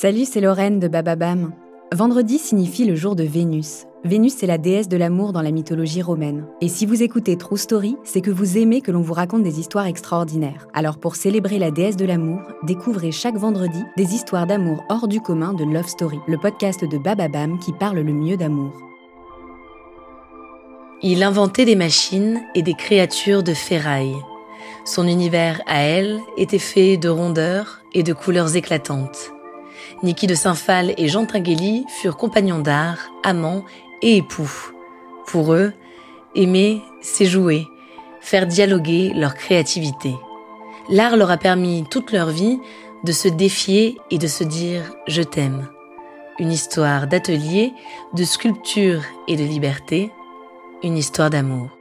Salut, c'est Lorraine de Bababam. Vendredi signifie le jour de Vénus. Vénus, c'est la déesse de l'amour dans la mythologie romaine. Et si vous écoutez True Story, c'est que vous aimez que l'on vous raconte des histoires extraordinaires. Alors pour célébrer la déesse de l'amour, découvrez chaque vendredi des histoires d'amour hors du commun de Love Story, le podcast de Bababam qui parle le mieux d'amour. Il inventait des machines et des créatures de ferraille. Son univers à elle était fait de rondeurs et de couleurs éclatantes. Niki de Saint-Phal et Jean Tinguely furent compagnons d'art, amants et époux. Pour eux, aimer, c'est jouer, faire dialoguer leur créativité. L'art leur a permis toute leur vie de se défier et de se dire je t'aime. Une histoire d'atelier, de sculpture et de liberté, une histoire d'amour.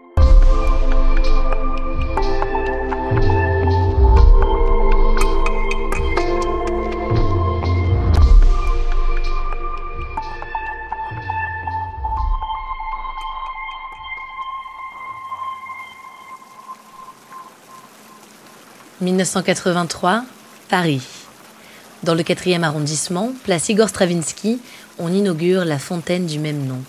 1983, Paris. Dans le 4e arrondissement, place Igor Stravinsky, on inaugure la fontaine du même nom.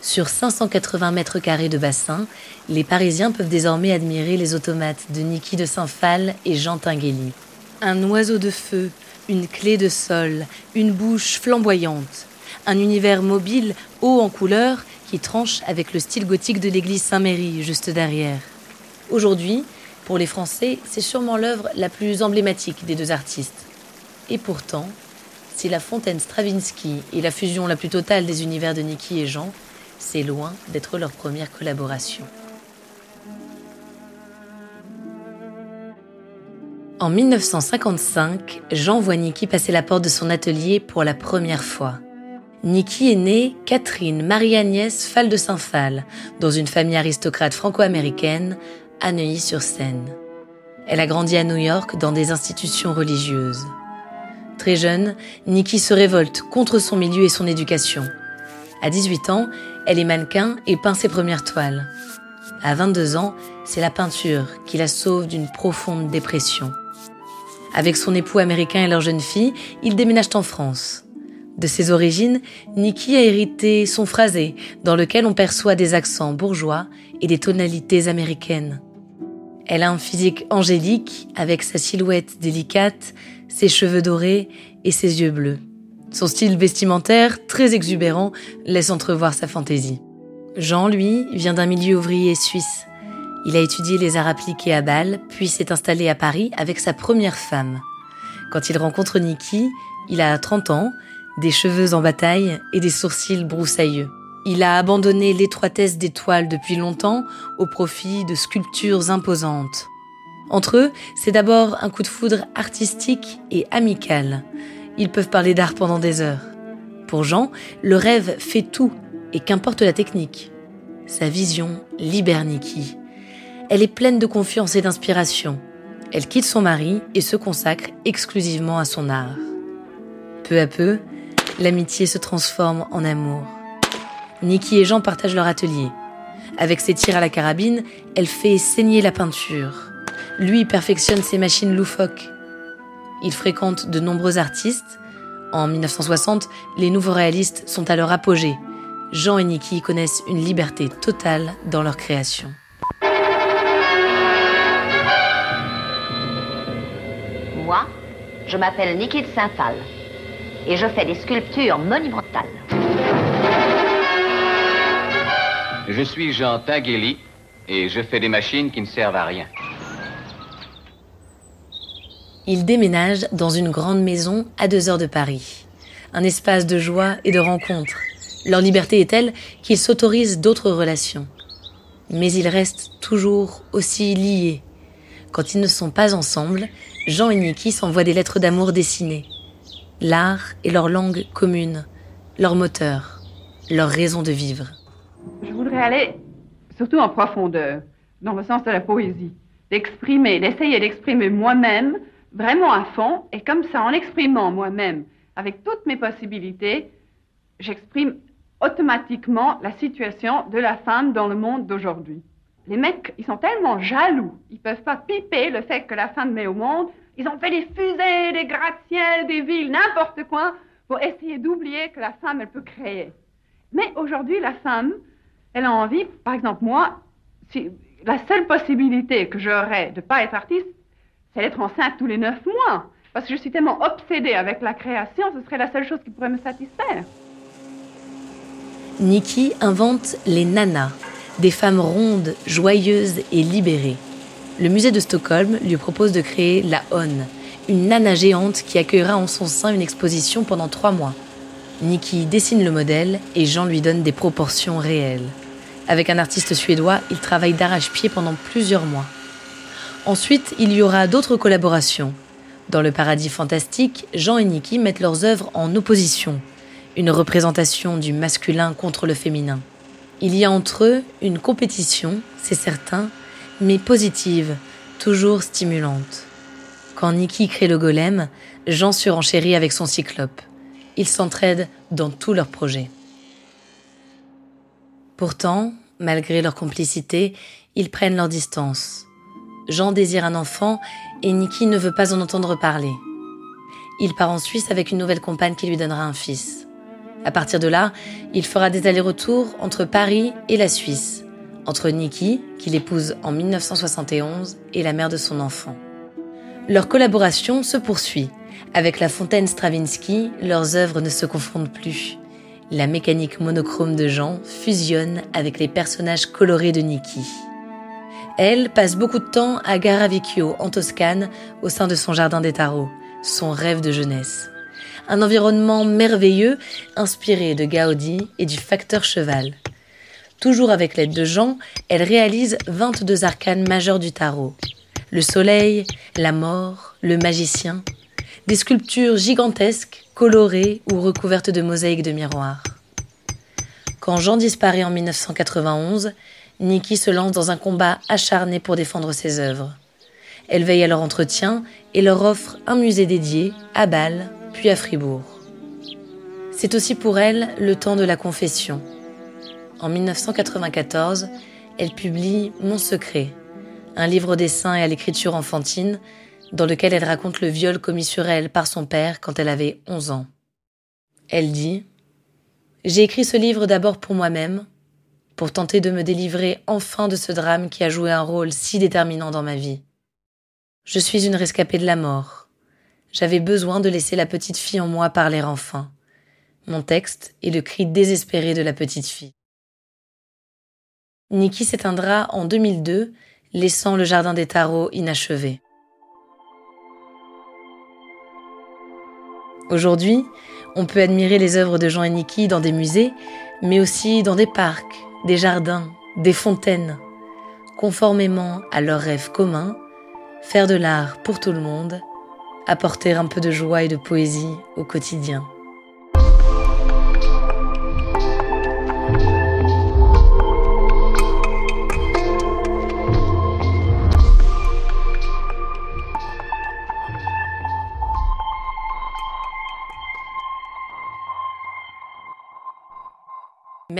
Sur 580 mètres carrés de bassin, les Parisiens peuvent désormais admirer les automates de Niki de Saint-Phal et Jean Tinguely. Un oiseau de feu, une clé de sol, une bouche flamboyante, un univers mobile haut en couleur qui tranche avec le style gothique de l'église Saint-Méry juste derrière. Aujourd'hui, pour les Français, c'est sûrement l'œuvre la plus emblématique des deux artistes. Et pourtant, si la fontaine Stravinsky est la fusion la plus totale des univers de Niki et Jean, c'est loin d'être leur première collaboration. En 1955, Jean voit Niki passer la porte de son atelier pour la première fois. Niki est née Catherine Marie-Agnès Fall de Saint-Phal, dans une famille aristocrate franco-américaine à Neuilly-sur-Seine. Elle a grandi à New York dans des institutions religieuses. Très jeune, Nikki se révolte contre son milieu et son éducation. À 18 ans, elle est mannequin et peint ses premières toiles. À 22 ans, c'est la peinture qui la sauve d'une profonde dépression. Avec son époux américain et leur jeune fille, ils déménagent en France. De ses origines, Nikki a hérité son phrasé, dans lequel on perçoit des accents bourgeois et des tonalités américaines. Elle a un physique angélique avec sa silhouette délicate, ses cheveux dorés et ses yeux bleus. Son style vestimentaire, très exubérant, laisse entrevoir sa fantaisie. Jean, lui, vient d'un milieu ouvrier suisse. Il a étudié les arts appliqués à Bâle, puis s'est installé à Paris avec sa première femme. Quand il rencontre Nikki, il a 30 ans, des cheveux en bataille et des sourcils broussailleux. Il a abandonné l'étroitesse des toiles depuis longtemps au profit de sculptures imposantes. Entre eux, c'est d'abord un coup de foudre artistique et amical. Ils peuvent parler d'art pendant des heures. Pour Jean, le rêve fait tout, et qu'importe la technique. Sa vision libère Nikki. Elle est pleine de confiance et d'inspiration. Elle quitte son mari et se consacre exclusivement à son art. Peu à peu, l'amitié se transforme en amour. Niki et Jean partagent leur atelier. Avec ses tirs à la carabine, elle fait saigner la peinture. Lui perfectionne ses machines loufoques. Il fréquente de nombreux artistes. En 1960, les nouveaux réalistes sont à leur apogée. Jean et Niki connaissent une liberté totale dans leur création. Moi, je m'appelle Niki de Saint-Phal et je fais des sculptures monumentales. Je suis Jean Tinguely et je fais des machines qui ne servent à rien. Ils déménagent dans une grande maison à deux heures de Paris. Un espace de joie et de rencontre. Leur liberté est telle qu'ils s'autorisent d'autres relations. Mais ils restent toujours aussi liés. Quand ils ne sont pas ensemble, Jean et Niki s'envoient des lettres d'amour dessinées. L'art est leur langue commune, leur moteur, leur raison de vivre. Je voudrais aller surtout en profondeur, dans le sens de la poésie, d'exprimer, d'essayer d'exprimer moi-même vraiment à fond, et comme ça, en exprimant moi-même, avec toutes mes possibilités, j'exprime automatiquement la situation de la femme dans le monde d'aujourd'hui. Les mecs, ils sont tellement jaloux, ils peuvent pas piper le fait que la femme met au monde. Ils ont fait des fusées, des gratte-ciels, des villes, n'importe quoi, pour essayer d'oublier que la femme, elle peut créer. Mais aujourd'hui, la femme, elle a envie, par exemple, moi, la seule possibilité que j'aurais de ne pas être artiste, c'est d'être enceinte tous les neuf mois. Parce que je suis tellement obsédée avec la création, ce serait la seule chose qui pourrait me satisfaire. Nikki invente les nanas, des femmes rondes, joyeuses et libérées. Le musée de Stockholm lui propose de créer la On, une nana géante qui accueillera en son sein une exposition pendant trois mois. Nikki dessine le modèle et Jean lui donne des proportions réelles. Avec un artiste suédois, il travaille d'arrache-pied pendant plusieurs mois. Ensuite, il y aura d'autres collaborations. Dans le paradis fantastique, Jean et Niki mettent leurs œuvres en opposition, une représentation du masculin contre le féminin. Il y a entre eux une compétition, c'est certain, mais positive, toujours stimulante. Quand Niki crée le golem, Jean surenchérit avec son cyclope. Ils s'entraident dans tous leurs projets. Pourtant, malgré leur complicité, ils prennent leur distance. Jean désire un enfant et Niki ne veut pas en entendre parler. Il part en Suisse avec une nouvelle compagne qui lui donnera un fils. À partir de là, il fera des allers-retours entre Paris et la Suisse, entre Niki, qu'il épouse en 1971, et la mère de son enfant. Leur collaboration se poursuit. Avec la fontaine Stravinsky, leurs œuvres ne se confondent plus. La mécanique monochrome de Jean fusionne avec les personnages colorés de Niki. Elle passe beaucoup de temps à Garavicchio, en Toscane, au sein de son jardin des tarots, son rêve de jeunesse. Un environnement merveilleux, inspiré de Gaudi et du facteur cheval. Toujours avec l'aide de Jean, elle réalise 22 arcanes majeures du tarot. Le soleil, la mort, le magicien. Des sculptures gigantesques, colorées ou recouvertes de mosaïques de miroirs. Quand Jean disparaît en 1991, Nikki se lance dans un combat acharné pour défendre ses œuvres. Elle veille à leur entretien et leur offre un musée dédié à Bâle, puis à Fribourg. C'est aussi pour elle le temps de la confession. En 1994, elle publie Mon secret, un livre au dessin et à l'écriture enfantine dans lequel elle raconte le viol commis sur elle par son père quand elle avait 11 ans. Elle dit J'ai écrit ce livre d'abord pour moi-même, pour tenter de me délivrer enfin de ce drame qui a joué un rôle si déterminant dans ma vie. Je suis une rescapée de la mort. J'avais besoin de laisser la petite fille en moi parler enfin. Mon texte est le cri désespéré de la petite fille. Nikki s'éteindra en 2002, laissant le jardin des tarots inachevé. Aujourd'hui, on peut admirer les œuvres de Jean et Nikki dans des musées, mais aussi dans des parcs, des jardins, des fontaines. Conformément à leurs rêves communs, faire de l'art pour tout le monde, apporter un peu de joie et de poésie au quotidien.